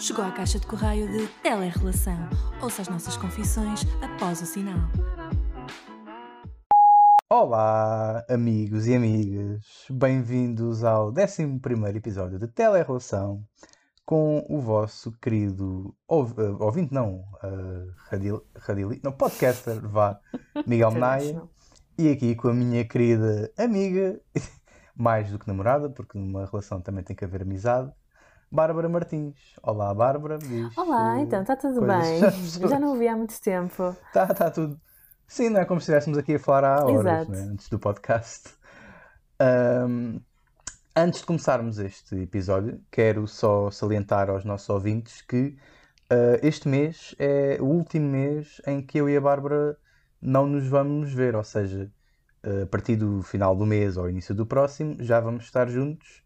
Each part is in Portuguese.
Chegou à caixa de correio de Telerrelação. Ouça as nossas confissões após o sinal. Olá, amigos e amigas. Bem-vindos ao 11 episódio de Telerrelação com o vosso querido ouv- eh, ouvinte, não, uh, radil, radili- não, podcaster, vá, Miguel Menaia, e aqui com a minha querida amiga, mais do que namorada, porque numa relação também tem que haver amizade, Bárbara Martins. Olá, Bárbara. diz, Olá, então, está tudo bem? Já não ouvi há muito tempo. Tá, tá tudo. Sim, não é como se estivéssemos aqui a falar há horas, né, Antes do podcast. Ahm, antes de começarmos este episódio, quero só salientar aos nossos ouvintes que ah, este mês é o último mês em que eu e a Bárbara não nos vamos ver, ou seja, a partir do final do mês ou início do próximo já vamos estar juntos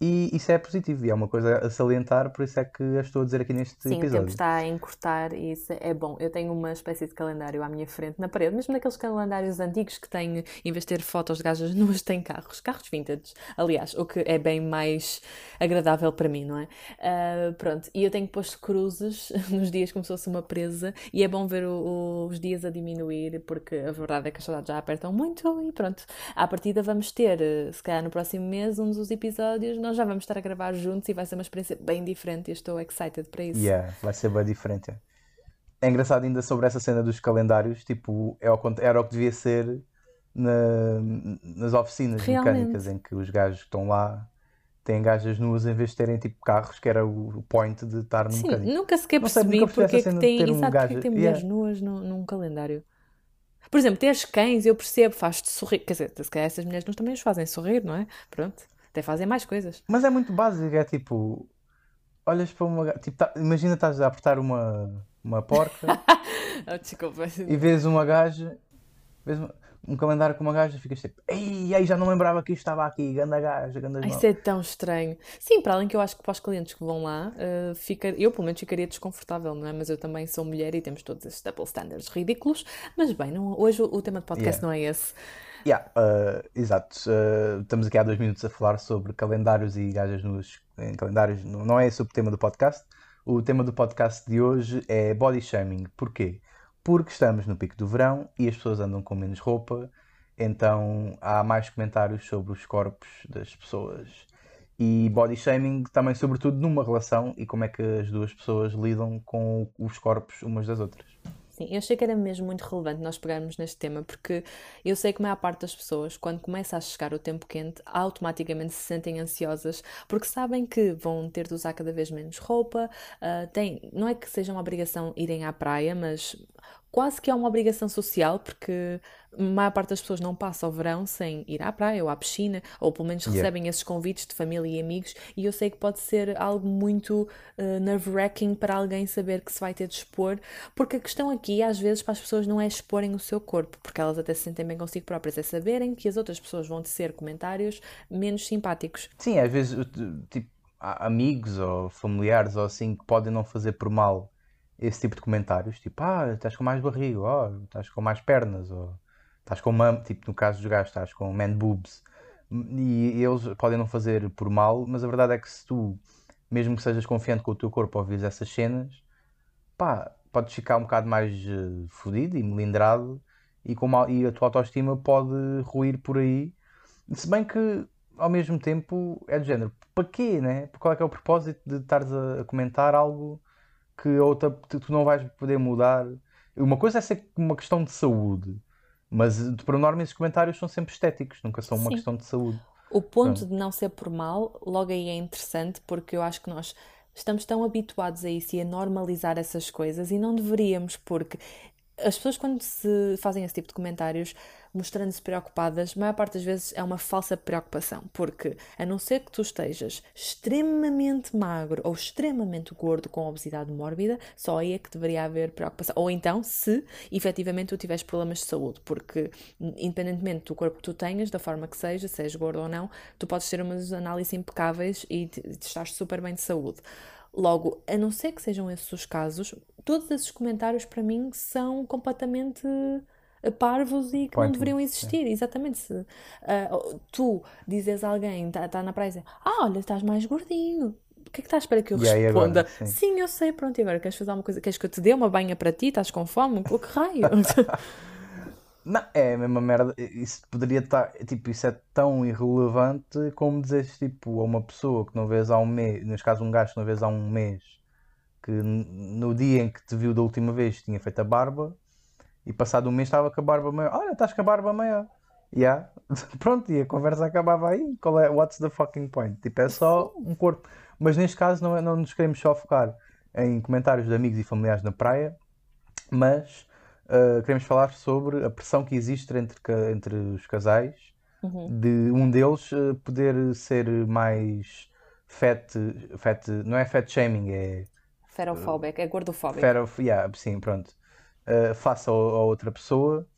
e isso é positivo e é uma coisa a salientar, por isso é que a estou a dizer aqui neste Sim, o tempo episódio. está a encurtar e isso é bom. Eu tenho uma espécie de calendário à minha frente, na parede, mesmo naqueles calendários antigos que têm, em vez de ter fotos de gajas nuas, tem carros, carros vintage, aliás, o que é bem mais agradável para mim, não é? Ah, pronto, e eu tenho posto cruzes nos dias como se fosse uma presa e é bom ver o- o- os dias a diminuir, porque a verdade é que as saudades já apertam muito e pronto. À partida vamos ter, se calhar no próximo mês, um dos episódios, nós já vamos estar a gravar juntos e vai ser uma experiência bem diferente eu estou excited para isso. Yeah, vai ser bem diferente. é. Engraçado ainda sobre essa cena dos calendários, tipo, é ao era o que devia ser na- nas oficinas Realmente. mecânicas, em que os gajos que estão lá têm gajas nuas em vez de terem tipo carros, que era o point de estar no Sim, mecânico. nunca sequer Não percebi nunca porque é que tem, um exato, porque é gajo- tem mulheres Yeah. nuas num, num calendário. Por exemplo, teres cães, eu percebo, faz-te sorrir. Quer dizer, se calhar essas mulheres nuas também os fazem sorrir, não é? Pronto, até fazem mais coisas. Mas é muito básico, é tipo, olhas para uma. Tipo, tá- imagina estás a apertar uma, uma porca Oh, desculpa. e vês uma gaja, vês uma- um calendário com uma gaja, ficas tipo, ei, ei, já não lembrava que isto estava aqui, ganda gaja, ganda Ai, Isso é tão estranho. Sim, para além que eu acho que para os clientes que vão lá, eh, fica, eu pelo menos ficaria desconfortável, não é? Mas eu também sou mulher e temos todos esses double standards ridículos. Mas bem, não- hoje o, o tema de podcast Yeah. não é esse. Yeah, uh, exato. Uh, estamos aqui há dois minutos a falar sobre calendários e gajas nos em calendários. Não é esse o tema do podcast. O tema do podcast de hoje é body shaming. Porquê? Porque estamos no pico do verão e as pessoas andam com menos roupa, então há mais comentários sobre os corpos das pessoas. E body shaming também, sobretudo, numa relação e como é que as duas pessoas lidam com os corpos umas das outras. Sim, eu achei que era mesmo muito relevante nós pegarmos neste tema, porque eu sei que a maior parte das pessoas, quando começa a chegar o tempo quente, automaticamente se sentem ansiosas, porque sabem que vão ter de usar cada vez menos roupa, ah, tem, não é que seja uma obrigação irem à praia, mas quase que é uma obrigação social, porque a maior parte das pessoas não passa o verão sem ir à praia ou à piscina, ou pelo menos Yeah. recebem esses convites de família e amigos, e eu sei que pode ser algo muito uh, nerve-wracking para alguém saber que se vai ter de expor, porque a questão aqui, às vezes, para as pessoas não é exporem o seu corpo, porque elas até se sentem bem consigo próprias, é saberem que as outras pessoas vão tecer comentários menos simpáticos. Sim, às vezes, tipo, há amigos ou familiares ou assim que podem não fazer por mal esse tipo de comentários, tipo, ah, estás com mais barriga, ou estás com mais pernas, ou estás com mam, tipo, no caso dos gajos, estás com man boobs. E eles podem não fazer por mal, mas a verdade é que se tu, mesmo que sejas confiante com o teu corpo, ouvires essas cenas, pá, podes ficar um bocado mais eh, fodido e melindrado e, com uma- e a tua autoestima pode ruir por aí. Se bem que, ao mesmo tempo, é do género, para quê, né? Qual é que é o propósito de estares a comentar algo que outra, tu não vais poder mudar? Uma coisa é ser uma questão de saúde, mas por norma esses comentários são sempre estéticos, nunca são uma Sim. questão de saúde. O ponto de não ser por mal, logo aí é interessante, porque eu acho que nós estamos tão habituados a isso e a normalizar essas coisas e não deveríamos, porque as pessoas, quando se fazem esse tipo de comentários, mostrando-se preocupadas, a maior parte das vezes é uma falsa preocupação, porque a não ser que tu estejas extremamente magro ou extremamente gordo com obesidade mórbida, só aí é que deveria haver preocupação. Ou então, se efetivamente tu tiveres problemas de saúde, porque independentemente do corpo que tu tenhas, da forma que seja, sejas gordo ou não, tu podes ter umas análises impecáveis e estás super bem de saúde. Logo, a não ser que sejam esses os casos, todos esses comentários para mim são completamente eh, parvos e que não deveriam é. existir. Exatamente. Se ah, tu dizes a alguém, está tá na praia, ah, olha, estás mais gordinho. que é que estás espera que eu responda? agora? Sim. Sim, eu sei, pronto, e agora queres fazer alguma coisa? Queres que eu te dê uma banha para ti? Estás com fome? O que raio? Não, é a mesma merda. Isso poderia estar. Tipo, isso é tão irrelevante como dizeres tipo, a uma pessoa que não vês há um mês, neste caso um gajo que não vês há um mês, que no dia em que te viu da última vez tinha feito a barba e passado um mês estava com a barba maior. Olha, estás com a barba maior. Yeah. Pronto, e a conversa acabava aí. Qual é, what's the fucking point? Tipo, é só um corpo. Mas neste caso não, não nos queremos só focar em comentários de amigos e familiares na praia, mas uh, queremos falar sobre a pressão que existe entre, entre os casais, Uhum. de um deles uh, poder ser mais fat, fat, não é fat shaming, é Ferofóbico, é gordofóbico. fat of, yeah, sim, pronto, uh, face a, a outra pessoa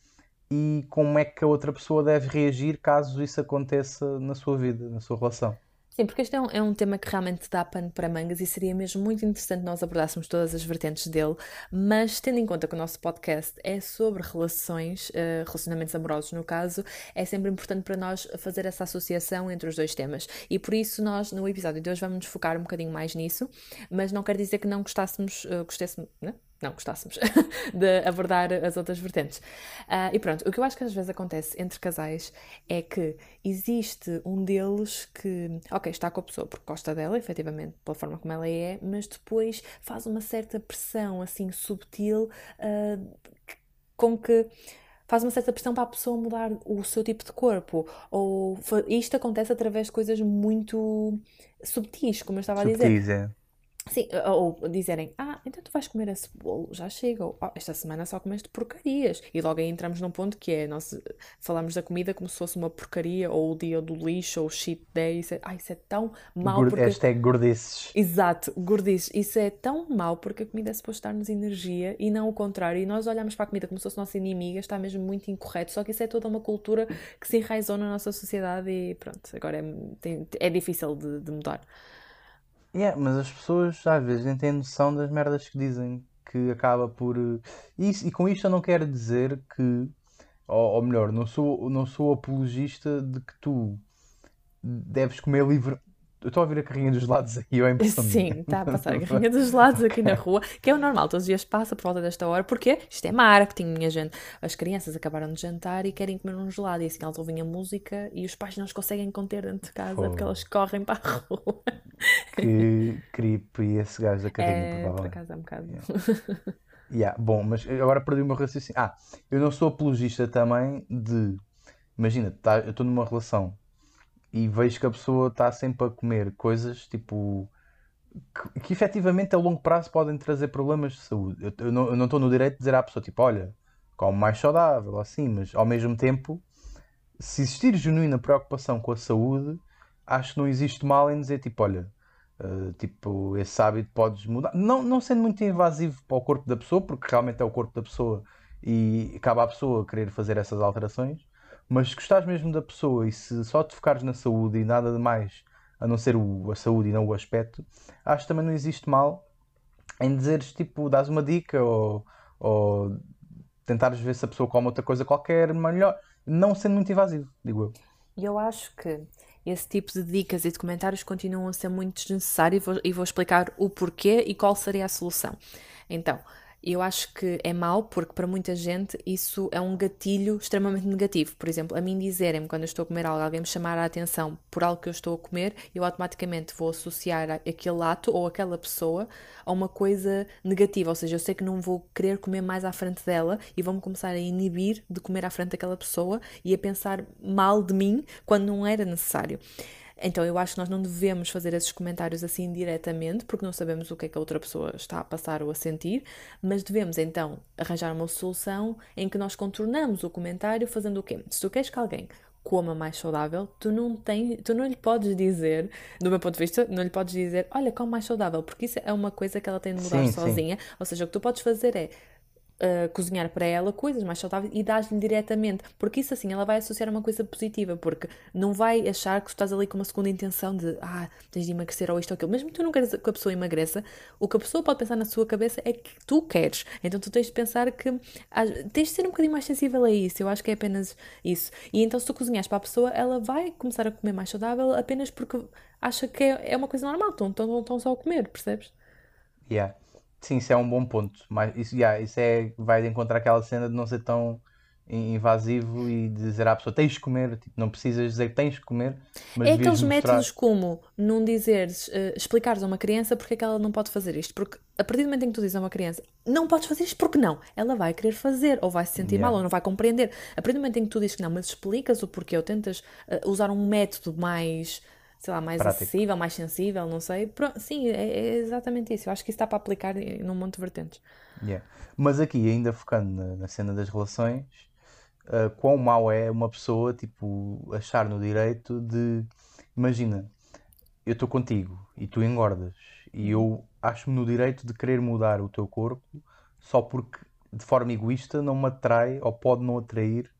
e como é que a outra pessoa deve reagir caso isso aconteça na sua vida, na sua relação. Sim, porque este é um, é um tema que realmente dá pano para mangas e seria mesmo muito interessante nós abordássemos todas as vertentes dele, mas tendo em conta que o nosso podcast é sobre relações, eh, relacionamentos amorosos no caso, é sempre importante para nós fazer essa associação entre os dois temas. E por isso nós, no episódio de hoje, vamos nos focar um bocadinho mais nisso, mas não quer dizer que não gostássemos, uh, né? Não gostássemos de abordar as outras vertentes. Ah, e pronto, o que eu acho que às vezes acontece entre casais é que existe um deles que, ok, está com a pessoa porque gosta dela, efetivamente, pela forma como ela é, mas depois faz uma certa pressão assim subtil que- com que faz uma certa pressão para a pessoa mudar o seu tipo de corpo. Ou isto acontece através de coisas muito subtis, como eu estava a dizer. É. Sim, ou dizerem, ah, então tu vais comer esse bolo, já chega, ou "Ah, esta semana só comeste porcarias. E logo aí entramos num ponto que é, nós eh, falamos da comida como se fosse uma porcaria, ou o dia do lixo, ou o cheat day, isso é, ah, isso é tão mau porque... Hashtag gordices. Exato, gordice, isso é tão mau porque a comida é suposto dar-nos energia e não o contrário. E nós olhamos para a comida como se fosse nossa inimiga, está mesmo muito incorreto. Só que isso é toda uma cultura que se enraizou na nossa sociedade e pronto, agora é, tem- é difícil de, de mudar. Yeah, mas as pessoas às vezes nem têm noção das merdas que dizem, que acaba por. eh, Isso, e com isto eu não quero dizer que, ou, ou melhor, não sou, não sou apologista de que tu deves comer livre. Eu estou a ouvir a carrinha dos lados aqui, ou é impressão minha? Sim, está a passar a garrinha dos lados aqui na rua, que é o normal, todos os dias passa por volta desta hora, porque isto é marketing, minha gente. As crianças acabaram de jantar e querem comer um gelado, e assim elas ouvem a música e os pais não os conseguem conter dentro de casa porque elas correm para a rua. Que creep e esse gajo da carrinha, É, por provavelmente. acaso é um bocado. Yeah, bom, mas agora perdi o meu raciocínio. Ah, eu não sou apologista também de. Imagina, tá, eu estou numa relação e vejo que a pessoa está sempre a comer coisas tipo. Que, que efetivamente a longo prazo podem trazer problemas de saúde. Eu, eu não estou no direito de dizer à pessoa tipo, olha, come mais saudável, assim, mas ao mesmo tempo, se existir genuína preocupação com a saúde, acho que não existe mal em dizer tipo, olha. Uh, tipo, esse hábito podes mudar, não, não sendo muito invasivo para o corpo da pessoa, porque realmente é o corpo da pessoa e acaba a pessoa a querer fazer essas alterações, mas se gostares mesmo da pessoa e se só te focares na saúde e nada de mais a não ser o- a saúde e não o aspecto, acho que também não existe mal em dizeres tipo, dás uma dica ou, ou tentares ver se a pessoa come outra coisa qualquer melhor, não sendo muito invasivo, digo eu. E eu acho que esse tipo de dicas e de comentários continuam a ser muito desnecessários e vou, e vou explicar o porquê e qual seria a solução. Então, eu acho que é mau porque para muita gente isso é um gatilho extremamente negativo. Por exemplo, a mim dizerem-me quando eu estou a comer algo, alguém me chamar a atenção por algo que eu estou a comer, eu automaticamente vou associar aquele ato ou aquela pessoa a uma coisa negativa. Ou seja, eu sei que não vou querer comer mais à frente dela e vou-me começar a inibir de comer à frente daquela pessoa e a pensar mal de mim quando não era necessário. Então eu acho que nós não devemos fazer esses comentários assim diretamente, porque não sabemos o que é que a outra pessoa está a passar ou a sentir, mas devemos então arranjar uma solução em que nós contornamos o comentário fazendo o quê? Se tu queres que alguém coma mais saudável, tu não, tem, tu não lhe podes dizer, do meu ponto de vista, não lhe podes dizer, olha, come mais saudável, porque isso é uma coisa que ela tem de mudar Sim, sim. sozinha. Ou seja, o que tu podes fazer é cozinhar para ela coisas mais saudáveis e dás-lhe diretamente, porque isso assim ela vai associar uma coisa positiva, porque não vai achar que tu estás ali com uma segunda intenção de ah, tens de emagrecer ou isto ou aquilo. Mesmo que tu não queres que a pessoa emagreça, o que a pessoa pode pensar na sua cabeça é que tu queres. Então tu tens de pensar que ah, tens de ser um bocadinho mais sensível a isso. Eu acho que é apenas isso. E então se tu cozinhas para a pessoa, ela vai começar a comer mais saudável apenas porque acha que é, é uma coisa normal, estão, estão, estão só a comer, percebes? Yeah. Sim, isso é um bom ponto. Mas isso, yeah, isso é, vai encontrar aquela cena de não ser tão invasivo e dizer à pessoa tens de comer, tipo, não precisas dizer que tens de comer, mas É aqueles mostrar... métodos como não dizeres, uh, explicares a uma criança porque é que ela não pode fazer isto, porque a partir do momento em que tu dizes a uma criança não podes fazer isto porque não, ela vai querer fazer, ou vai se sentir yeah. mal, ou não vai compreender. A partir do momento em que tu dizes que não, mas explicas o porquê, ou tentas uh, usar um método mais sei lá, mais Prático. acessível, mais sensível, não sei. Pronto, sim, é, é, exatamente isso. Eu acho que isso dá para aplicar num monte de vertentes. Yeah. Mas aqui, ainda focando na, na cena das relações, uh, quão mau é uma pessoa, tipo, achar no direito de. Imagina, eu estou contigo e tu engordas, e eu acho-me no direito de querer mudar o teu corpo só porque, de forma egoísta, não me atrai ou pode não atrair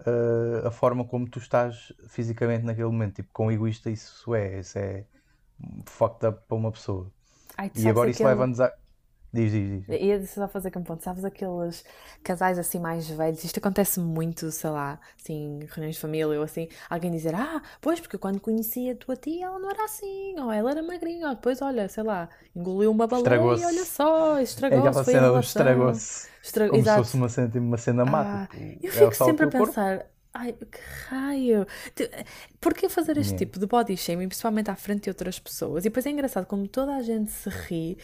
uh, a forma como tu estás fisicamente naquele momento. Tipo, com egoísta isso é, isso é fucked up para uma pessoa. Ai, e agora isso leva-nos a. Diz, diz, diz. Ia só fazer que um ponto. Sabes aqueles casais assim mais velhos? Isto acontece muito, sei lá, assim, reuniões de família ou assim. Alguém dizer, ah, pois, porque quando conhecia a tua tia ela não era assim, ou ela era magrinha, ou depois, olha, sei lá, engoliu uma baleia e olha só, estragou-se. É cena do estragou-se. Estra... Como Exato. se fosse uma cena, tipo, uma cena má. Ah, tipo, eu fico sempre a pensar. Corpo? Ai, que raio! Porquê fazer este tipo de body shaming, principalmente à frente de outras pessoas? E depois é engraçado como toda a gente se ri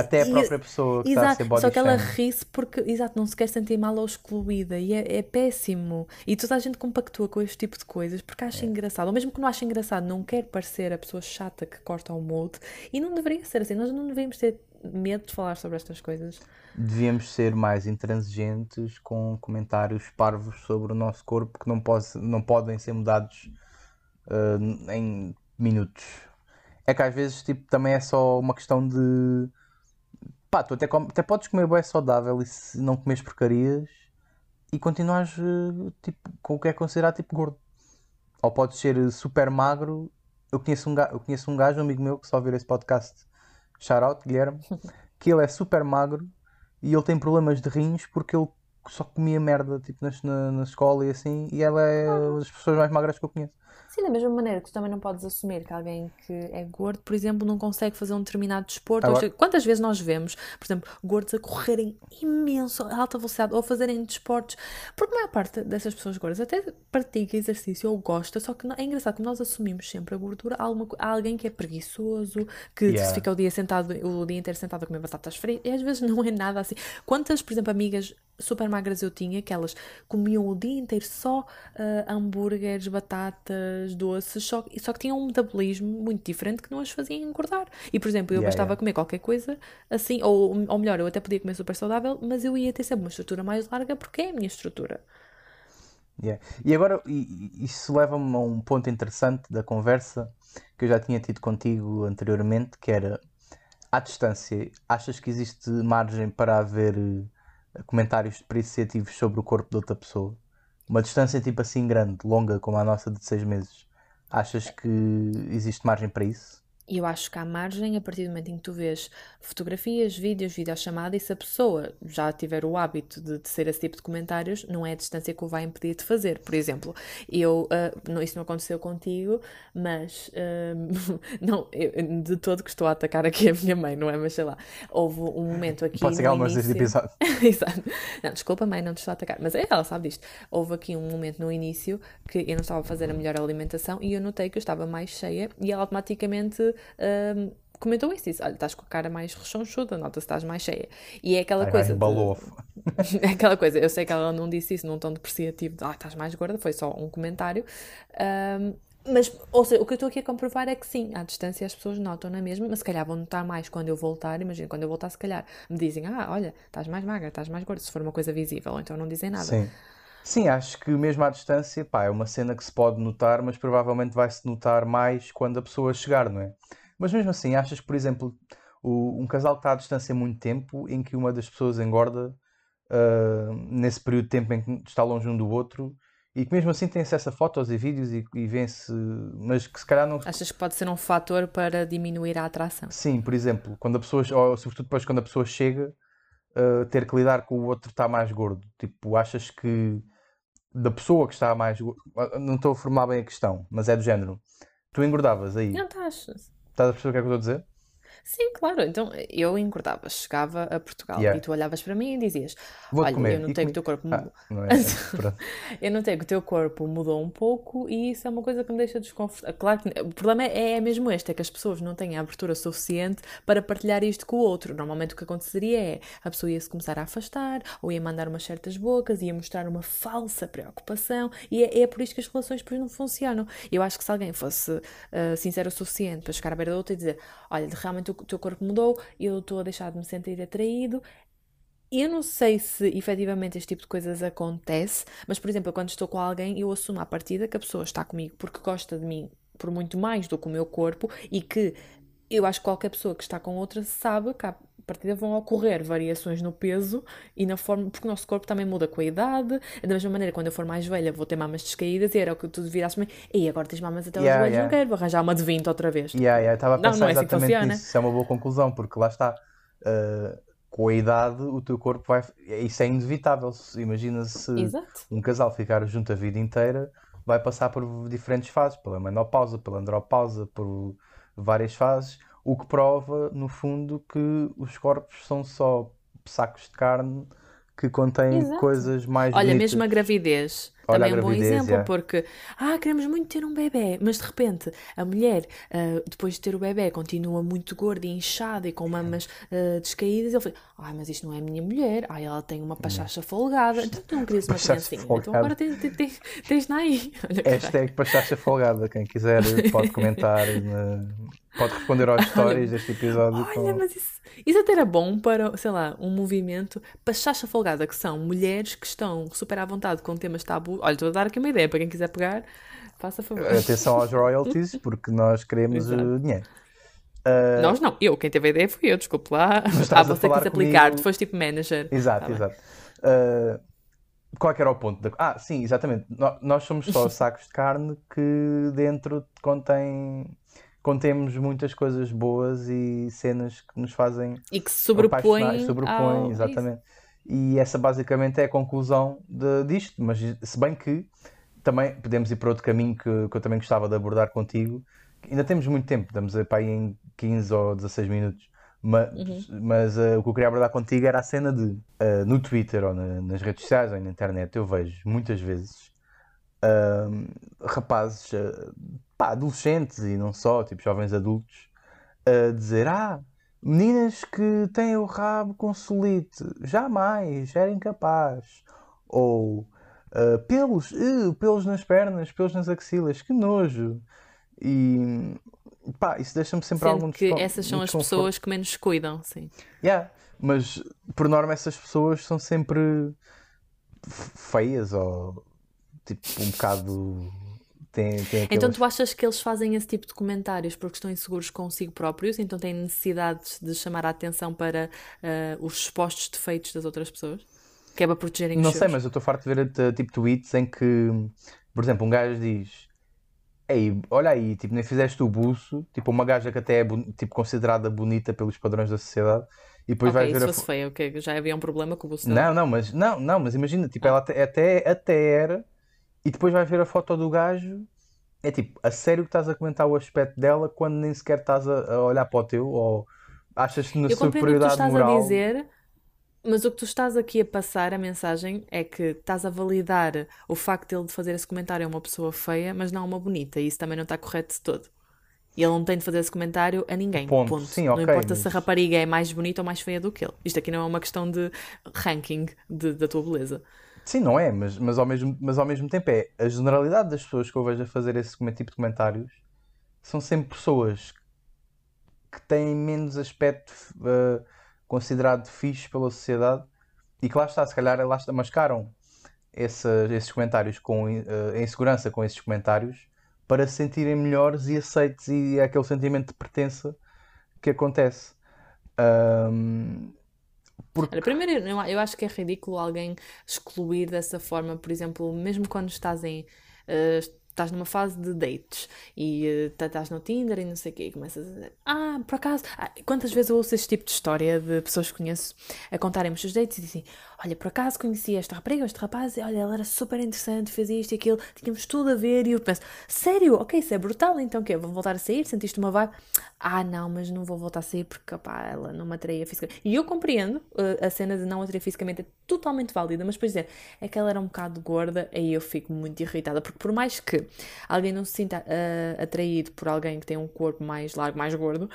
até a própria pessoa que exato, está a ser body Só que ela ri-se porque, exato, não se quer sentir mal ou excluída e é, é, péssimo. E toda a gente compactua com este tipo de coisas porque acha é. engraçado. Ou mesmo que não acha engraçado, não quer parecer a pessoa chata que corta o molde. E não deveria ser assim. Nós não deveríamos ter medo de falar sobre estas coisas. Devíamos ser mais intransigentes com comentários parvos sobre o nosso corpo que não, pode, não podem ser mudados uh, em minutos. É que às vezes tipo, também é só uma questão de pá, tu até, até podes comer bem saudável e se não comes porcarias e continuas eh, tipo, com o que é considerado tipo gordo. Ou podes ser eh, super magro. Eu conheço um, gajo, eu conheço um gajo, um amigo meu, que só ouvir esse podcast, shout out, Guilherme, que ele é super magro e ele tem problemas de rins porque ele só comia merda tipo, na, na escola e assim, e ela é das pessoas mais magras que eu conheço. Sim, da mesma maneira que tu também não podes assumir que alguém que é gordo, por exemplo, não consegue fazer um determinado desporto. Agora... Quantas vezes nós vemos, por exemplo, gordos a correrem imenso, a alta velocidade ou a fazerem desportos? Porque a maior parte dessas pessoas gordas até pratica exercício ou gosta, só que é engraçado como nós assumimos sempre a gordura a, alguma, a alguém que é preguiçoso, que yeah. fica o dia sentado, o dia inteiro sentado a comer batatas fritas, e às vezes não é nada assim. Quantas, por exemplo, amigas super magras eu tinha, que elas comiam o dia inteiro só uh, hambúrgueres, batatas, doces, só, só que tinham um metabolismo muito diferente que não as fazia engordar. E, por exemplo, eu yeah, bastava yeah. comer qualquer coisa assim, ou, ou melhor, eu até podia comer super saudável, mas eu ia ter sempre uma estrutura mais larga porque é a minha estrutura. Yeah. E agora, isso leva-me a um ponto interessante da conversa que eu já tinha tido contigo anteriormente, que era, à distância, achas que existe margem para haver comentários depreciativos sobre o corpo de outra pessoa, uma distância tipo assim grande, longa como a nossa de seis meses, achas que existe margem para isso? E eu acho que há margem a partir do momento em que tu vês fotografias, vídeos, videochamada e se a pessoa já tiver o hábito de tecer esse tipo de comentários, não é a distância que o vai impedir de fazer. Por exemplo, eu, uh, não, isso não aconteceu contigo, mas uh, não, eu, de todo que estou a atacar aqui a minha mãe, não é? Mas sei lá, houve um momento aqui. Pode ser no algumas início... episódio. Exato. Não, desculpa, mãe, não te estou a atacar, mas é, ela sabe disto. Houve aqui um momento no início que eu não estava a fazer a melhor alimentação e eu notei que eu estava mais cheia e ela automaticamente um, comentou isso, disse, olha, estás com a cara mais rechonchuda, nota-se estás mais cheia. E é aquela ai, coisa... De... é aquela coisa, eu sei que ela não disse isso num tom depreciativo, de, ah, estás mais gorda, foi só um comentário. Um, mas, ou seja, o que eu estou aqui a comprovar é que sim, à distância as pessoas notam na mesma, mas se calhar vão notar mais quando eu voltar. Imagina, quando eu voltar, se calhar me dizem, ah, olha, estás mais magra, estás mais gorda, se for uma coisa visível, ou então não dizem nada. Sim. Sim, acho que mesmo à distância, pá, é uma cena que se pode notar, mas provavelmente vai-se notar mais quando a pessoa chegar, não é? Mas mesmo assim, achas que, por exemplo, o, um casal que está à distância há muito tempo, em que uma das pessoas engorda, uh, nesse período de tempo em que está longe um do outro e que mesmo assim tem acesso a fotos e vídeos e, e vê-se, mas que se calhar não. Achas que pode ser um fator para diminuir a atração? Sim, por exemplo, quando a pessoa, ou sobretudo depois quando a pessoa chega, uh, ter que lidar com o outro está mais gordo. Tipo, achas que da pessoa que está mais. Não estou a formar bem a questão, mas é do género. Tu engordavas aí. Não estás. Estás a perceber o que é que eu estou a dizer? Sim, claro. Então eu engordava, chegava a Portugal Yeah. e tu olhavas para mim e dizias: Vou Olha, comer. eu E notei que comi- o teu corpo Ah, não é? Pronto. Eu notei que o teu corpo mudou um pouco e isso é uma coisa que me deixa desconfortável. Claro que o problema é, é mesmo este: é que as pessoas não têm a abertura suficiente para partilhar isto com o outro. Normalmente o que aconteceria é a pessoa ia se começar a afastar ou ia mandar umas certas bocas, ia mostrar uma falsa preocupação e é, é por isso que as relações depois não funcionam. Eu acho que se alguém fosse ah, sincero o suficiente para chegar à beira da outra e dizer: Olha, realmente o teu corpo mudou, eu estou a deixar de me sentir atraído. Eu não sei se efetivamente este tipo de coisas acontece, mas por exemplo, quando estou com alguém, eu assumo à partida que a pessoa está comigo porque gosta de mim por muito mais do que o meu corpo e que eu acho que qualquer pessoa que está com outra sabe que à partida vão ocorrer variações no peso e na forma, porque o nosso corpo também muda com a idade. Da mesma maneira, quando eu for mais velha, vou ter mamas descaídas e era o que tu virasse me e agora tens mamas até aos Yeah, joelhos, não yeah. quero, vou arranjar uma de 20 outra vez. Yeah, yeah, estava a Não, pensar não é assim exatamente funciona. nisso. Isso é uma boa conclusão, porque lá está. uh, com a idade, o teu corpo vai. Isso é inevitável. Imagina se Exato. um casal ficar junto a vida inteira, vai passar por diferentes fases, pela menopausa, pela andropausa, por várias fases, o que prova, no fundo, que os corpos são só sacos de carne que contêm Exato. coisas mais Olha, bonitas. mesmo a gravidez Olha, também é um bom exemplo, yeah. porque ah, queremos muito ter um bebê, mas de repente a mulher, ah, depois de ter o bebê, continua muito gorda e inchada e com mamas ah, descaídas. Ele fala, ai, mas isto não é a minha mulher, ai, ela tem uma pachacha folgada, então tu não querias uma criancinha, então agora tens, tens, tens, na aí. Olha. Hashtag Pachacha Folgada. Quem quiser pode comentar, na- pode responder aos stories deste episódio. Olha, com- mas isso, isso até era bom para, sei lá, um movimento pachacha folgada, que são mulheres que estão super à vontade com temas tabu. Olha, estou a dar aqui uma ideia para quem quiser pegar, faça favor. Atenção aos royalties, porque nós queremos Exato. uh, dinheiro. Uh, Nós não, eu, quem teve a ideia fui eu, desculpe lá. Ah, você quis aplicar, comigo- tu foste tipo manager. Exato, Tá exato. Uh, qual é era o ponto? Da... Ah, sim, exatamente. Nós somos só sacos de carne que dentro contém, contemos muitas coisas boas e cenas que nos fazem E que se sobrepõem sobrepõem, ao... exatamente. E essa basicamente é a conclusão de, disto, mas se bem que também podemos ir para outro caminho que, que eu também gostava de abordar contigo. Ainda temos muito tempo, estamos a para aí em 15 ou 16 minutos. Mas, Uhum. mas eh, o que eu queria abordar contigo era a cena de eh, no Twitter ou na- nas redes sociais ou na internet eu vejo muitas vezes ahm, rapazes, eh, pá, adolescentes e não só, tipo jovens adultos, a dizer: Ah, meninas que têm o rabo com solite, jamais, era incapaz. Ou ah, pelos, uh, pelos nas pernas, pelos nas axilas, que nojo. E pá, isso deixa-me sempre algum Sendo que descon- essas são as pessoas que menos cuidam, sim. Yeah, mas por norma essas pessoas são sempre feias ou tipo um bocado têm, têm Então aquelas- tu achas que eles fazem esse tipo de comentários porque estão inseguros consigo próprios, então têm necessidade de chamar a atenção para ah, os supostos defeitos das outras pessoas? Que é para protegerem os Não seus? sei, mas eu estou farto de ver eh, tipo tweets em que, por exemplo, um gajo diz Ei, olha aí, tipo, nem fizeste o buço, tipo, uma gaja que até é tipo, considerada bonita pelos padrões da sociedade, e depois Ok, vais ver se a fosse fo- feia, ok, já havia um problema com o buço. Não, não, mas não, não, mas imagina, tipo, ela até, até, até era, e depois vais ver a foto do gajo, é tipo, a sério que estás a comentar o aspecto dela quando nem sequer estás a, a olhar para o teu, ou achas-te na Eu compreendo o que tu superioridade estás moral. a dizer, mas o que tu estás aqui a passar, a mensagem, é que estás a validar o facto de ele de fazer esse comentário a uma pessoa feia, mas não a uma bonita, e isso também não está correto de todo. E ele não tem de fazer esse comentário a ninguém. Ponto. Ponto. Sim, não ok, importa se a mas- rapariga é mais bonita ou mais feia do que ele. Isto aqui não é uma questão de ranking de- da tua beleza. Sim, não é, mas, mas, ao mesmo, mas ao mesmo tempo é a generalidade das pessoas que eu vejo a fazer esse tipo de comentários são sempre pessoas que têm menos aspecto eh, considerado fixe pela sociedade e que lá está, se calhar lá está, mascaram esses comentários com eh, a insegurança com esses comentários para se sentirem melhores e aceites e é aquele sentimento de pertença que acontece. Ahm, Porque... Olha, primeiro, eu, eu acho que é ridículo alguém excluir dessa forma, por exemplo, mesmo quando estás em. Uh, estás numa fase de dates e uh, estás no Tinder e não sei o quê, e começas a dizer, ah, por acaso, ah, quantas vezes eu ouço este tipo de história de pessoas que conheço a contarem-me os seus dates e dizem, olha, por acaso conheci esta rapariga, este rapaz, e olha, ela era super interessante, fez isto e aquilo, tínhamos tudo a ver, e eu penso, sério, ok, isso é brutal, então o quê? Vou voltar a sair? Sentiste uma vibe? Ah, não, mas não vou voltar a sair porque, pá, ela não me atraía fisicamente. E eu compreendo uh, a cena de não atrair fisicamente, é totalmente válida, mas depois dizer, é que ela era um bocado gorda, aí eu fico muito irritada, porque por mais que alguém não se sinta uh, atraído por alguém que tem um corpo mais largo, mais gordo,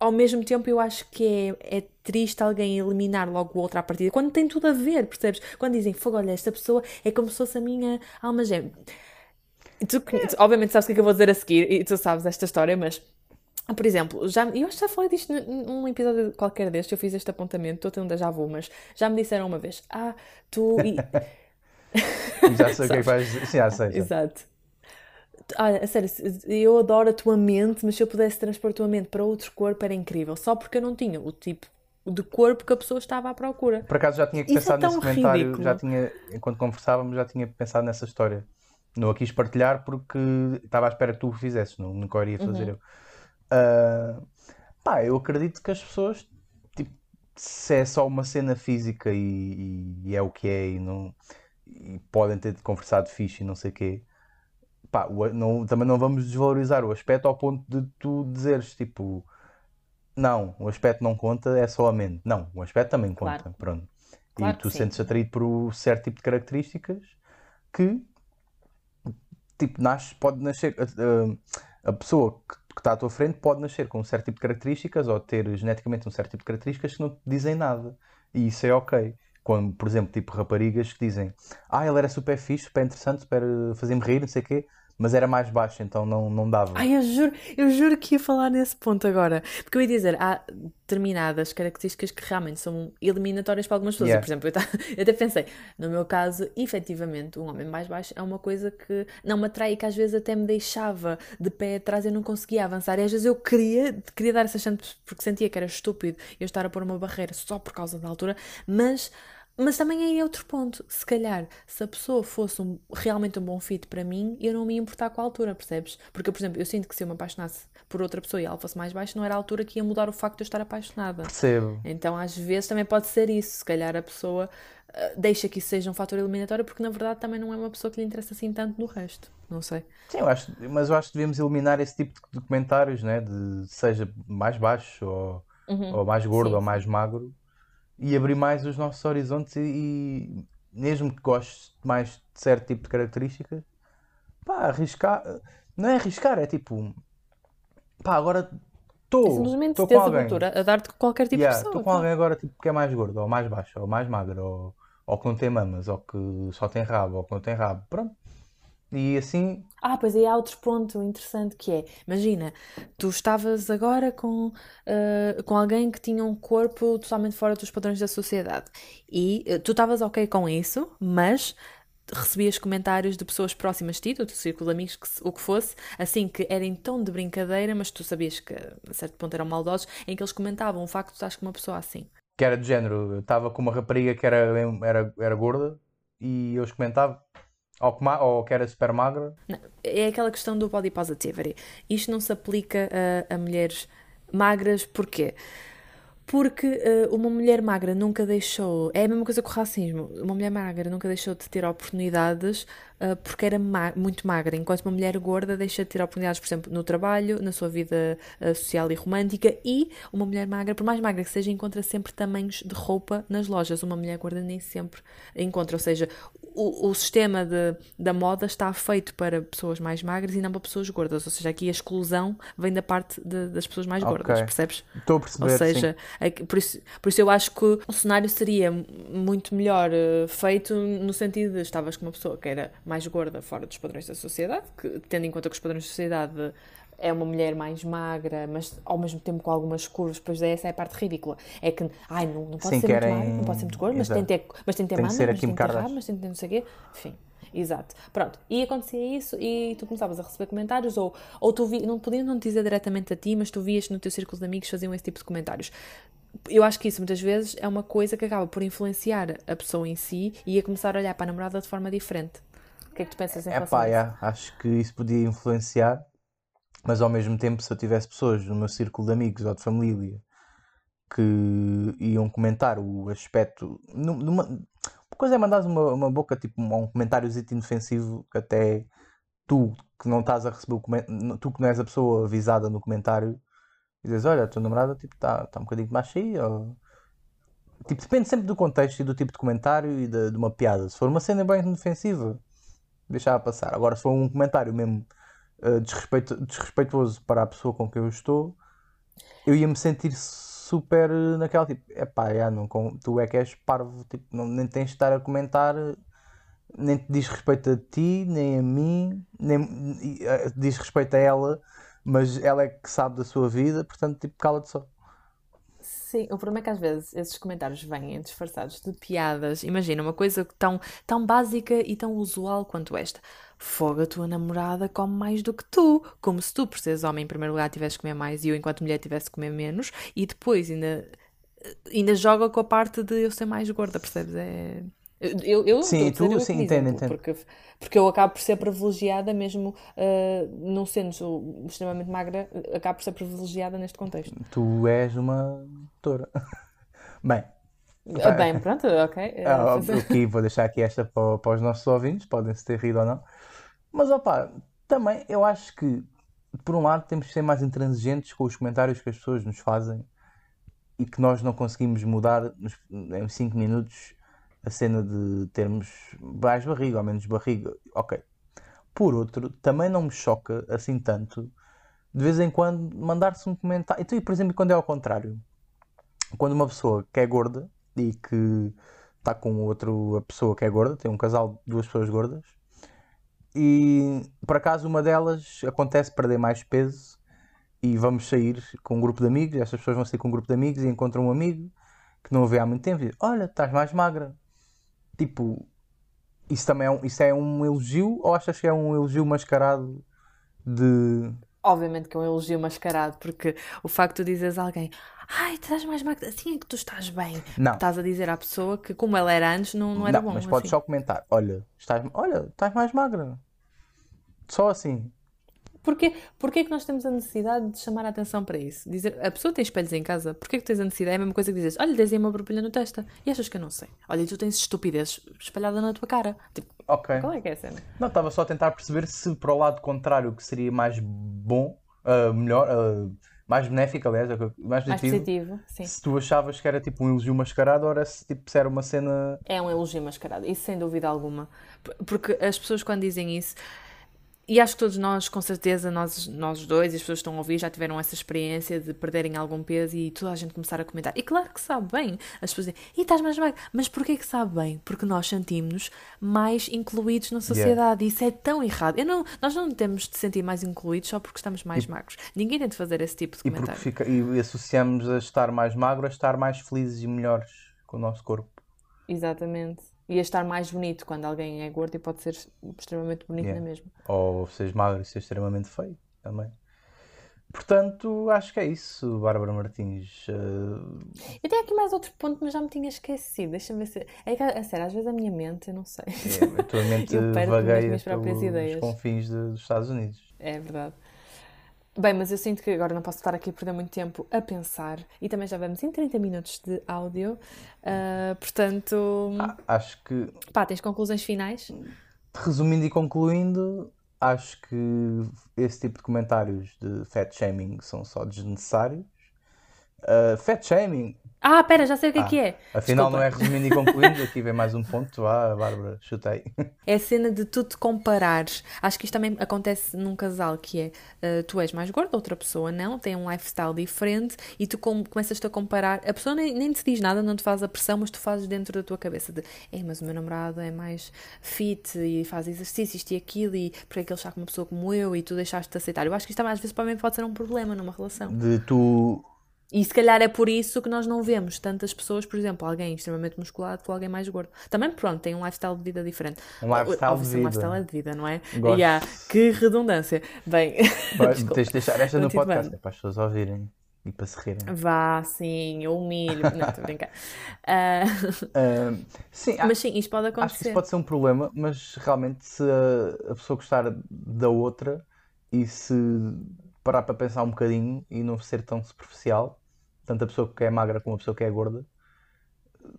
ao mesmo tempo eu acho que é, é triste alguém eliminar logo o outro à partida, quando tem tudo a ver, percebes? Quando dizem, fogo, olha, esta pessoa é como se fosse a minha alma gêmea. Tu, tu, obviamente sabes o que é que eu vou dizer a seguir, e tu sabes esta história, mas por exemplo, já, eu acho que já falei disto num episódio qualquer deste, eu fiz este apontamento, estou a ter um déjà vu, mas já me disseram uma vez, ah, tu... E... já sei o que é que vais... Sim, já sei. Já. Exato. Olha, a sério, eu adoro a tua mente, mas se eu pudesse transpor a tua mente para outro corpo era incrível. Só porque eu não tinha o tipo de corpo que a pessoa estava à procura. Por acaso já tinha que pensar é nesse comentário, ridículo. já tinha, enquanto conversávamos, já tinha pensado nessa história. Não a quis partilhar porque estava à espera que tu o fizesses, não, nunca iria fazer uhum. eu. Uh, pá, eu acredito que as pessoas, tipo, se é só uma cena física e, e é o que é e, não, e podem ter conversado fixe e não sei o quê, pá, o, não, também não vamos desvalorizar o aspecto ao ponto de tu dizeres tipo não, o aspecto não conta, é só a mente. Não, o aspecto também conta. Claro. Pronto. Claro e tu sentes atraído por um certo tipo de características que tipo, nasce, pode nascer. A, a pessoa que, que, está à tua frente pode nascer com um certo tipo de características ou ter geneticamente um certo tipo de características que não te dizem nada. E isso é ok. Quando, por exemplo, tipo raparigas que dizem ah, ele era super fixe, super interessante, super fazia-me rir, não sei o quê mas era mais baixo, então não, não dava. Ai, eu juro, eu juro que ia falar nesse ponto agora. Porque eu ia dizer, há determinadas características que realmente são eliminatórias para algumas pessoas. Yeah. Por exemplo, eu, eu, até pensei, no meu caso, efetivamente, um homem mais baixo é uma coisa que não me atrai e que às vezes até me deixava de pé atrás e eu não conseguia avançar. E às vezes eu queria, queria dar essa chance porque sentia que era estúpido eu estar a pôr uma barreira só por causa da altura, mas mas também aí é outro ponto. Se calhar, se a pessoa fosse um, realmente um bom fit para mim, eu não me ia importar com a altura, percebes? Porque, por exemplo, eu sinto que se eu me apaixonasse por outra pessoa e ela fosse mais baixa, não era a altura que ia mudar o facto de eu estar apaixonada. Percebo. Então, às vezes, também pode ser isso. Se calhar a pessoa uh, deixa que isso seja um fator eliminatório, porque na verdade também não é uma pessoa que lhe interessa assim tanto no resto. Não sei. Sim, eu acho, mas eu acho que devemos eliminar esse tipo de comentários, né? De seja mais baixo ou, uhum. ou mais gordo Sim. ou mais magro e abrir mais os nossos horizontes e, e mesmo que gostes mais de certo tipo de características, pá, arriscar, não é arriscar, é tipo, pá, agora estou simplesmente com alguém. a dar-te qualquer tipo yeah, de pessoa. Estou com alguém agora tipo, que é mais gordo, ou mais baixo, ou mais magro, ou, ou que não tem mamas, ou que só tem rabo, ou que não tem rabo, pronto. E assim. Ah, pois aí há outro ponto interessante que é: imagina, tu estavas agora com, uh, com alguém que tinha um corpo totalmente fora dos padrões da sociedade e uh, tu estavas ok com isso, mas recebias comentários de pessoas próximas de ti, do teu círculo de amigos, que, o que fosse, assim que era em tom de brincadeira, mas tu sabias que a certo ponto eram maldosos, em que eles comentavam o facto de estás com uma pessoa assim. Que era de género, eu estava com uma rapariga que era, era, era gorda e eu os comentava ou que, ou que era super magra? Não, é aquela questão do body positivity. Isto não se aplica a, a mulheres magras, porquê? Porque uh, uma mulher magra nunca deixou. É a mesma coisa com o racismo. Uma mulher magra nunca deixou de ter oportunidades uh, porque era ma muito magra, enquanto uma mulher gorda deixa de ter oportunidades, por exemplo, no trabalho, na sua vida uh, social e romântica, e uma mulher magra, por mais magra que seja, encontra sempre tamanhos de roupa nas lojas. Uma mulher gorda nem sempre encontra, ou seja, o, o sistema de, da moda está feito para pessoas mais magras e não para pessoas gordas, ou seja, aqui a exclusão vem da parte de, das pessoas mais gordas, okay. percebes? Estou a perceber. Ou seja, por, isso, por isso eu acho que o cenário seria muito melhor uh, feito no sentido de estavas com uma pessoa que era mais gorda fora dos padrões da sociedade, que, tendo em conta que os padrões da sociedade é uma mulher mais magra, mas ao mesmo tempo com algumas curvas, pois essa é a parte ridícula. É que, ai, não, não pode Sim, ser querem... muito magra, não pode ser muito gorda, mas tem, ter, mas tem que ter tem mama, mas tem que ter rabo, mas tem que ter não sei o quê. Enfim, exato. Pronto, e acontecia isso e tu começavas a receber comentários ou, ou tu vi, não podiam não dizer diretamente a ti, mas tu vias no teu círculo de amigos faziam esse tipo de comentários eu acho que isso muitas vezes é uma coisa que acaba por influenciar a pessoa em si e a começar a olhar para a namorada de forma diferente. Que é que tu pensas em É relação pá, a isso? yeah, acho que isso podia influenciar, mas ao mesmo tempo, se eu tivesse pessoas no meu círculo de amigos ou de família que iam comentar o aspecto. nu- Numa, uma coisa é mandares uma, uma boca, tipo, um comentáriozito inofensivo que até tu que não estás a receber o comentário, tu que não és a pessoa avisada no comentário, dizes, olha, a tua namorada tipo, está tá um bocadinho mais cheia, ou... Tipo, depende sempre do contexto e do tipo de comentário e de, de uma piada. Se for uma cena bem inofensiva, deixava passar. Agora, se for um comentário mesmo uh, desrespeito- desrespeituoso para a pessoa com quem eu estou, eu ia me sentir super uh, naquela tipo, não, com- tu é que és parvo, tipo, não, nem tens de estar a comentar, nem te diz respeito a ti, nem a mim, nem uh, diz respeito a ela, mas ela é que sabe da sua vida, portanto, tipo, cala-te só. Sim, o problema é que às vezes esses comentários vêm disfarçados de piadas. Imagina, uma coisa tão, tão básica e tão usual quanto esta. Fogo, a tua namorada come mais do que tu. Como se tu, por seres homem, em primeiro lugar, tivesse que comer mais e eu, enquanto mulher, tivesse que comer menos. E depois ainda, ainda joga com a parte de eu ser mais gorda, percebes? É... Eu, eu Sim, tu- eu sim, entendo, entendo. Porque, porque eu acabo por ser privilegiada, mesmo ah, não sendo extremamente magra, acabo por ser privilegiada neste contexto. Tu és uma doutora. Bem, Ah, Bem, pronto, ok. Ah, Ah, aqui vou deixar aqui esta para, para os nossos ouvintes, podem se ter rido ou não. Mas opá, também eu acho que por um lado temos que ser mais intransigentes com os comentários que as pessoas nos fazem e que nós não conseguimos mudar nos- em 5 minutos a cena de termos mais barriga ou menos barriga. Ok. Por outro, também não me choca assim tanto de vez em quando mandar-se um comentário. Então, por exemplo, quando é ao contrário, quando uma pessoa que é gorda e que está com outra pessoa que é gorda, tem um casal de duas pessoas gordas, e por acaso uma delas acontece perder mais peso e vamos sair com um grupo de amigos, estas pessoas vão sair com um grupo de amigos e encontram um amigo que não vê há muito tempo e diz, olha, estás mais magra. Tipo, isso também é um, isso é um elogio ou achas que é um elogio mascarado de... Obviamente que é um elogio mascarado, porque o facto de dizeres a alguém, ai, estás mais magra, assim é que tu estás bem. Não. Estás a dizer à pessoa que, como ela era antes, não, não era Não, bom. mas podes assim. só comentar, olha, estás, olha, estás mais magra. Só assim. Porquê, porquê que nós temos a necessidade de chamar a atenção para isso? Dizer, a pessoa tem espelhos em casa, porquê que tens a necessidade? É a mesma coisa que dizes, olha, aí uma borbulha no testa. E achas que eu não sei? Olha, tu tens estupidez espalhada na tua cara. Tipo, Ok. qual é que é a cena? Não, estava só a tentar perceber se para o lado contrário, que seria mais bom, ah, melhor, ah, mais benéfico, aliás, é o que eu- mais Mais positivo, positivo, sim. se tu achavas que era tipo um elogio mascarado ou era se, tipo, se era uma cena. É um elogio mascarado, isso sem dúvida alguma. Porque as pessoas quando dizem isso, e acho que todos nós, com certeza, nós, nós dois e as pessoas que estão a ouvir já tiveram essa experiência de perderem algum peso e toda a gente começar a comentar. E claro que sabe bem. As pessoas dizem, e estás mais magro. Mas porquê que sabe bem? Porque nós sentimos-nos mais incluídos na sociedade. Isso é tão errado. Eu não, nós não temos de sentir mais incluídos só porque estamos mais magros. Ninguém tem de fazer esse tipo de E, comentário. fica, e associamos a estar mais magro a estar mais felizes e melhores com o nosso corpo. Exatamente. E a estar mais bonito quando alguém é gordo e pode ser extremamente bonito Yeah. na mesma. Ou seres magro e seres extremamente feio também. Portanto, acho que é isso, Bárbara Martins. Ah, Eu tenho aqui mais outro ponto, mas já me tinha esquecido. Deixa-me ver se. É que, a sério, às vezes a minha mente, eu não sei. é, a tua mente Eu vagueia pelos ideias. confins de- dos Estados Unidos. É verdade. Bem, mas eu sinto que agora não posso estar aqui a perder muito tempo a pensar. E também já vamos em 30 minutos de áudio. Ah, portanto, Ah, acho que pá, tens conclusões finais? Resumindo e concluindo, acho que esse tipo de comentários de fat shaming são só desnecessários. Uh, fat shaming, Ah, pera, já sei o que é Ah, que é. afinal, Desculpa. não é resumindo e concluindo. Aqui vem mais um ponto. Vá, Bárbara, chutei. É a cena de tu te comparares. Acho que isto também acontece num casal que é uh, tu és mais gordo, outra pessoa não, tem um lifestyle diferente e tu com- começas-te a comparar. A pessoa nem, nem te diz nada, não te faz a pressão, mas tu fazes dentro da tua cabeça de é, mas o meu namorado é mais fit e faz exercício, isto e aquilo, e porque é que ele está com uma pessoa como eu e tu deixaste de aceitar. Eu acho que isto também às vezes para mim pode ser um problema numa relação. De tu. E se calhar é por isso que nós não vemos tantas pessoas, por exemplo, alguém extremamente musculado com alguém mais gordo. Também, pronto, tem um lifestyle de vida diferente. Um lifestyle de Um vida. lifestyle é de vida, não é? Gosto. Yeah, que redundância. Bem, tens de deixar esta no podcast, é para as pessoas ouvirem. e para se rirem. Vá, sim, eu humilho. Não, estou a brincar. Ah, sim, mas sim, isto pode acho que isso acontecer. pode ser um problema, mas realmente se a pessoa gostar da outra e se parar para pensar um bocadinho e não ser tão superficial, tanto a pessoa que é magra como a pessoa que é gorda,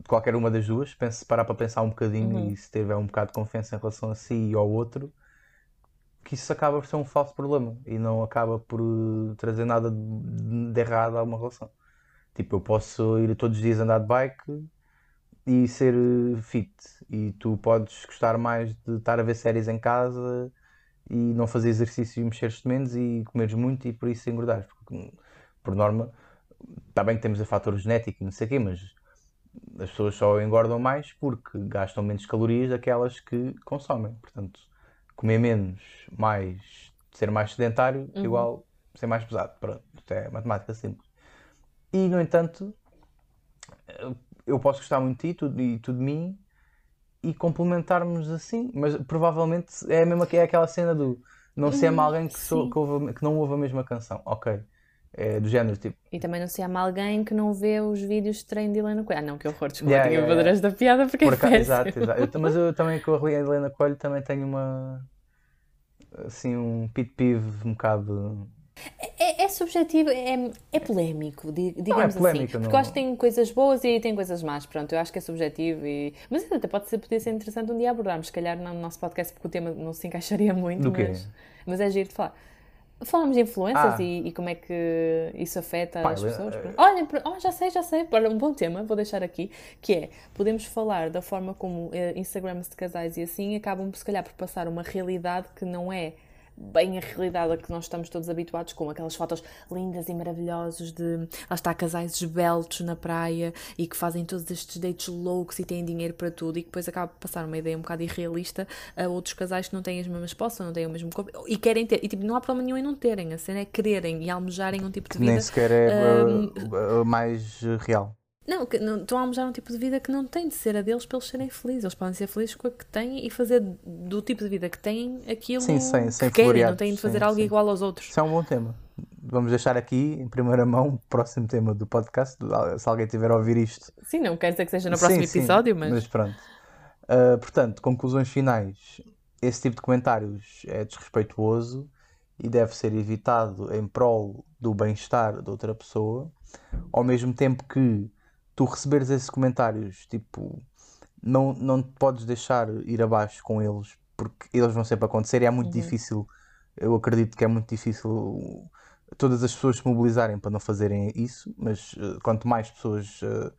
qualquer uma das duas, pense, parar para pensar um bocadinho Uhum. e se tiver um bocado de confiança em relação a si e ao outro, que isso acaba por ser um falso problema e não acaba por eh, trazer nada de, errado a uma relação. Tipo, eu posso ir todos os dias andar de bike e ser eh, fit, e tu podes gostar mais de estar a ver séries em casa e não fazer exercício e mexeres-te menos e comeres muito e por isso engordares. Porque, por norma, está bem que temos o fator genético e não sei o quê, mas as pessoas só engordam mais porque gastam menos calorias daquelas que consomem. Portanto, comer menos, mais ser mais sedentário, Uhum. igual ser mais pesado. Pronto, isto é matemática simples. E, no entanto, eu posso gostar muito de ti e tu de mim e complementarmos assim, mas provavelmente é a mesma que é aquela cena do não se ama Hum, alguém que, sou- que ouve- que não ouve a mesma canção. Ok. É do género tipo. E também não se ama alguém que não vê os vídeos de treino de Helena Coelho. Ah, não, que horror, desculpa, Yeah, tinha yeah, yeah. esta piada porque Por é acaso, exato, exato. Eu mas eu também com a Helena Coelho também tenho uma assim um pit peeve um bocado. É, é subjetivo, é, é polémico, di- digamos polémico, assim. Porque não- eu acho que tem coisas boas e tem coisas más. Pronto, eu acho que é subjetivo. E... Mas até pode ser, podia ser interessante um dia abordarmos, se calhar não no nosso podcast, porque o tema não se encaixaria muito. Do quê? Mas, mas é giro de falar. Falamos de influências Ah. e, e como é que isso afeta Pá, as pessoas. eh, Pronto. Olha, oh, já sei, já sei. Olha, um bom tema, vou deixar aqui, que é, podemos falar da forma como eh, Instagrams de casais e assim acabam, se calhar, por passar uma realidade que não é bem a realidade a que nós estamos todos habituados, com aquelas fotos lindas e maravilhosas de, lá está, casais esbeltos na praia e que fazem todos estes dates loucos e têm dinheiro para tudo e que depois acaba por passar uma ideia um bocado irrealista a outros casais que não têm as mesmas posses, não têm o mesmo corpo e querem ter. E tipo, não há problema nenhum em não terem, a cena é quererem e almejarem um tipo de vida. nem sequer é hum, uh, uh, mais real. Não, que não, estão a almejar um tipo de vida que não tem de ser a deles para eles serem felizes. Eles podem ser felizes com a que têm e fazer do tipo de vida que têm aquilo Sim, sem- que sem querem. Não têm de fazer sim, algo sim. igual aos outros. Isso é um bom tema. Vamos deixar aqui em primeira mão o próximo tema do podcast. Se alguém tiver a ouvir isto. Sim, não quer dizer que seja no próximo episódio, mas... Mas pronto. Uh, portanto, conclusões finais. Esse tipo de comentários é desrespeituoso e deve ser evitado em prol do bem-estar de outra pessoa. Ao mesmo tempo que tu receberes esses comentários, tipo, não, não te podes deixar ir abaixo com eles, porque eles vão sempre acontecer e é muito Uhum. difícil. Eu acredito que é muito difícil todas as pessoas se mobilizarem para não fazerem isso, mas uh, quanto mais pessoas uh,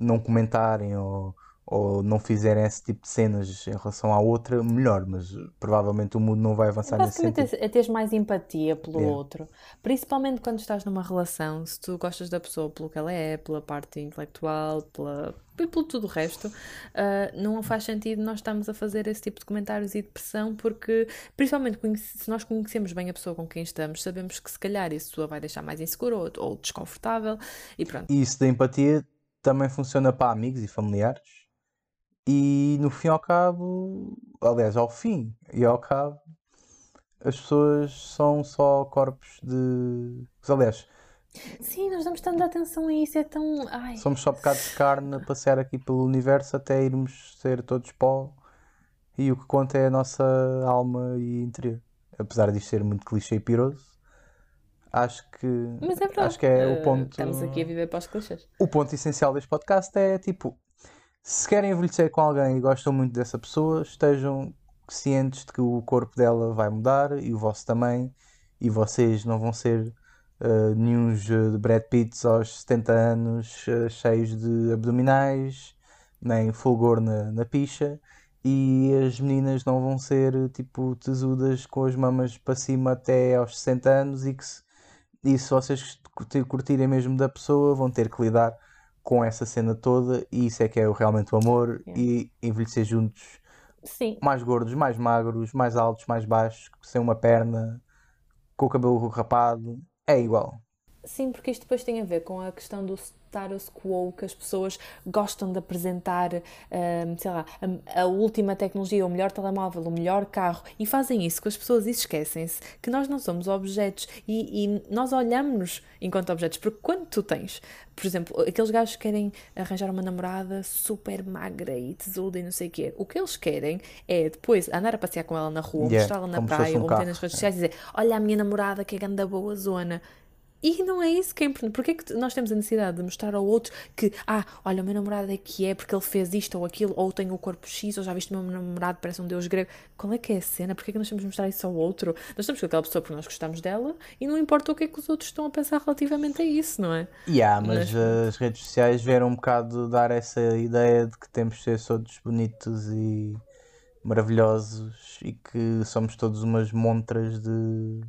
não comentarem ou, ou não fizerem esse tipo de cenas em relação à outra, melhor, mas uh, provavelmente o mundo não vai avançar nesse sentido. é, teres mais empatia pelo Yeah. outro. Principalmente quando estás numa relação, se tu gostas da pessoa pelo que ela é, pela parte intelectual, pela, e pelo tudo o resto, ah, não faz sentido nós estarmos a fazer esse tipo de comentários e de pressão, porque, principalmente se nós conhecemos bem a pessoa com quem estamos, sabemos que se calhar isso a vai deixar mais insegura ou, ou desconfortável, e pronto. E isso da empatia também funciona para amigos e familiares. E no fim ao cabo, aliás, ao fim e ao cabo, as pessoas são só corpos de. Aliás, Sim, nós damos tanta atenção a isso, é tão. Ai, somos só bocados de carne a passear aqui pelo universo até irmos ser todos pó. E o que conta é a nossa alma e interior. Apesar disto ser muito clichê e piroso, acho que, mas é verdade. acho que é Ah, o ponto. Estamos aqui a viver para os clichês. O ponto essencial deste podcast é tipo: se querem envelhecer com alguém e gostam muito dessa pessoa, estejam cientes de que o corpo dela vai mudar e o vosso também, e vocês não vão ser uh, nenhuns uh, Brad Pitts aos 70 anos uh, cheios de abdominais, nem fulgor na, na picha, e as meninas não vão ser tipo tesudas com as mamas para cima até aos 60 anos e que se, e se vocês curti- curtirem mesmo da pessoa vão ter que lidar com essa cena toda e isso é que é realmente o amor Yeah. e envelhecer juntos Sim, mais gordos, mais magros, mais altos, mais baixos, sem uma perna, com o cabelo rapado, é igual. Sim, porque isto depois tem a ver com a questão do status quo que as pessoas gostam de apresentar, um, sei lá, a, a, última tecnologia, o melhor telemóvel, o melhor carro, e fazem isso com as pessoas e esquecem-se que nós não somos objetos e, e nós olhamos-nos enquanto objetos, porque quando tu tens, por exemplo, aqueles gajos que querem arranjar uma namorada super magra e tesuda e não sei o quê, o que eles querem é depois andar a passear com ela na rua, yeah, mostrá-la na praia, um ou meter nas redes sociais e dizer: Olha a minha namorada que é grande boa zona. E não é isso que é importante. Porquê é que nós temos a necessidade de mostrar ao outro que, ah, olha, o meu namorado é que é porque ele fez isto ou aquilo, ou tem o corpo X, ou já viste o meu namorado parece um deus grego. Qual é que é a cena? Porquê é que nós temos de mostrar isso ao outro? Nós estamos com aquela pessoa porque nós gostamos dela e não importa o que é que os outros estão a pensar relativamente a isso, não é? Yeah, mas, mas... as redes sociais vieram um bocado dar essa ideia de que temos de ser todos bonitos e maravilhosos e que somos todos umas montras de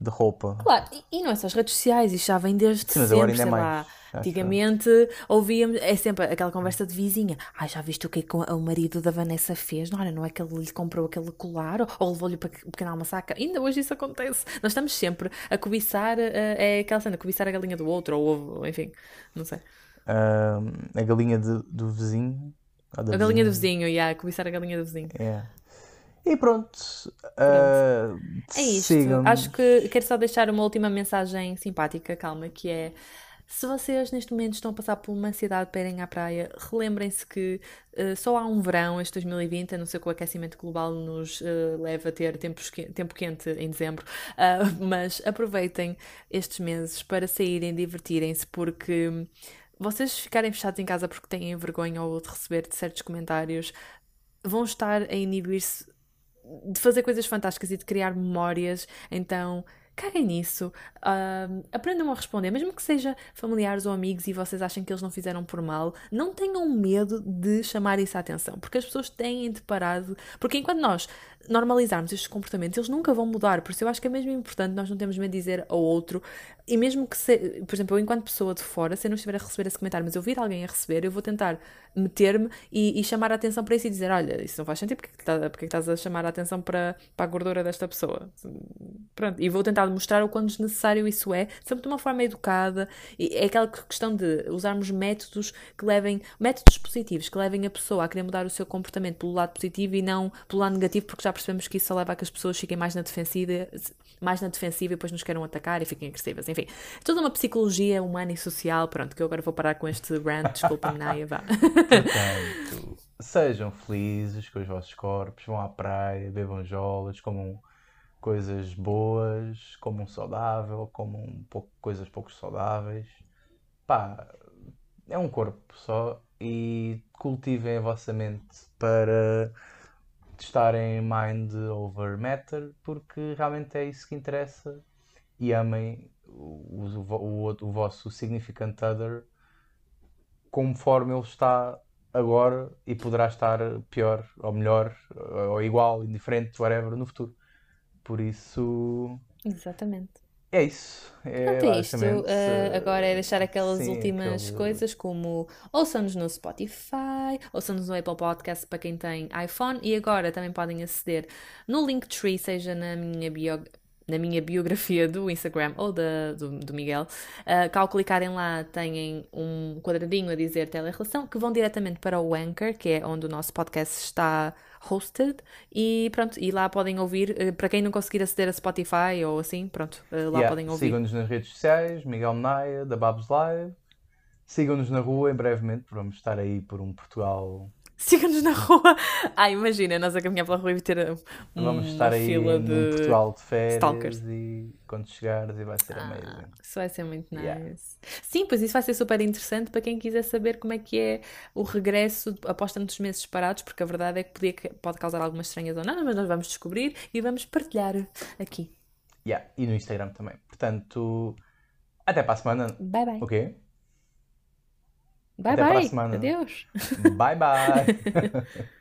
de roupa. Claro, e, e não é só as redes sociais, isto já vem desde Sim, sempre, sei é lá. Antigamente ouvíamos, é sempre aquela conversa de vizinha. Ah, já viste o que, é que o marido da Vanessa fez? Não, olha, não é que ele lhe comprou aquele colar ou, ou levou-lhe para o pequeno massacre. Ainda hoje isso acontece. Nós estamos sempre a cobiçar, uh, é aquela cena, a cobiçar a galinha do outro, ou ovo, enfim, não sei. Uh, a galinha de, do vizinho. A galinha do vizinho, ia, yeah, cobiçar a galinha do vizinho. Yeah. E pronto. Uh, é isto. Acho que quero só deixar uma última mensagem simpática, calma, que é. Se vocês neste momento estão a passar por uma ansiedade para irem à praia, relembrem-se que uh, só há um verão, este 2020, a não ser que o aquecimento global nos uh, leve a ter tempos que, tempo quente em dezembro, uh, mas aproveitem estes meses para saírem, divertirem-se, porque vocês ficarem fechados em casa porque têm vergonha ou de receber certos comentários, vão estar a inibir-se de fazer coisas fantásticas e de criar memórias, então caguem nisso, uh, aprendam a responder, mesmo que seja familiares ou amigos e vocês achem que eles não fizeram por mal, não tenham medo de chamar isso a atenção, porque as pessoas têm deparado, porque enquanto nós normalizarmos estes comportamentos, eles nunca vão mudar, por isso eu acho que é mesmo importante nós não temos medo de dizer ao outro, e mesmo que, se, por exemplo, eu enquanto pessoa de fora, se eu não estiver a receber esse comentário, mas eu vir alguém a receber, eu vou tentar meter-me e, e, chamar a atenção para isso e dizer, olha, isso não faz sentido, porque, tá, porque estás a chamar a atenção para, para a gordura desta pessoa? Pronto, e vou tentar mostrar o quão desnecessário isso é, sempre de uma forma educada, e é aquela questão de usarmos métodos que levem, métodos positivos, que levem a pessoa a querer mudar o seu comportamento pelo lado positivo e não pelo lado negativo, porque já percebemos que isso só leva a que as pessoas fiquem mais na defensiva, mais na defensiva e depois nos queiram atacar e fiquem agressivas. Enfim, toda uma psicologia humana e social. Pronto, que eu agora vou parar com este rant, desculpa-me, Naya, vá. Portanto, sejam felizes com os vossos corpos, vão à praia, bebam jolas, comam coisas boas, comam saudável, comam pouco, coisas pouco saudáveis. Pá, é um corpo só e cultivem a vossa mente para testarem mind over matter, porque realmente é isso que interessa e amem o, o, o, o vosso significant other conforme ele está agora e poderá estar pior ou melhor ou igual, indiferente, whatever, no futuro. Por isso. Exatamente. É isso. É, Pronto, é isto. Uh, agora é deixar aquelas sim, últimas coisas como ouçam-nos no Spotify, ouçam-nos no Apple Podcast para quem tem iPhone e agora também podem aceder no Linktree, seja na minha bio na minha biografia do Instagram ou da, do, do Miguel, uh, que ao clicarem lá têm um quadradinho a dizer telerelação, que vão diretamente para o Anchor, que é onde o nosso podcast está hosted, e pronto, e lá podem ouvir, uh, para quem não conseguir aceder a Spotify ou assim, pronto, uh, lá yeah. podem ouvir. Sigam-nos nas redes sociais, Miguel Naia, da Babs Live, sigam-nos na rua, em brevemente, vamos estar aí por um Portugal siga-nos na rua. Ai, imagina, nós a caminhar pela rua e ter um, Vamos estar aí fila de Portugal de férias stalkers. e quando chegares e vai ser ah, amazing. Isso vai ser muito nice. Yeah. Sim, pois isso vai ser super interessante para quem quiser saber como é que é o regresso após tantos meses parados, porque a verdade é que podia, pode causar algumas estranhas ou não, mas nós vamos descobrir e vamos partilhar aqui. Yeah, e no Instagram também. Portanto, até para a semana. Bye bye. O okay? Bye Até bye. Adeus. Bye bye.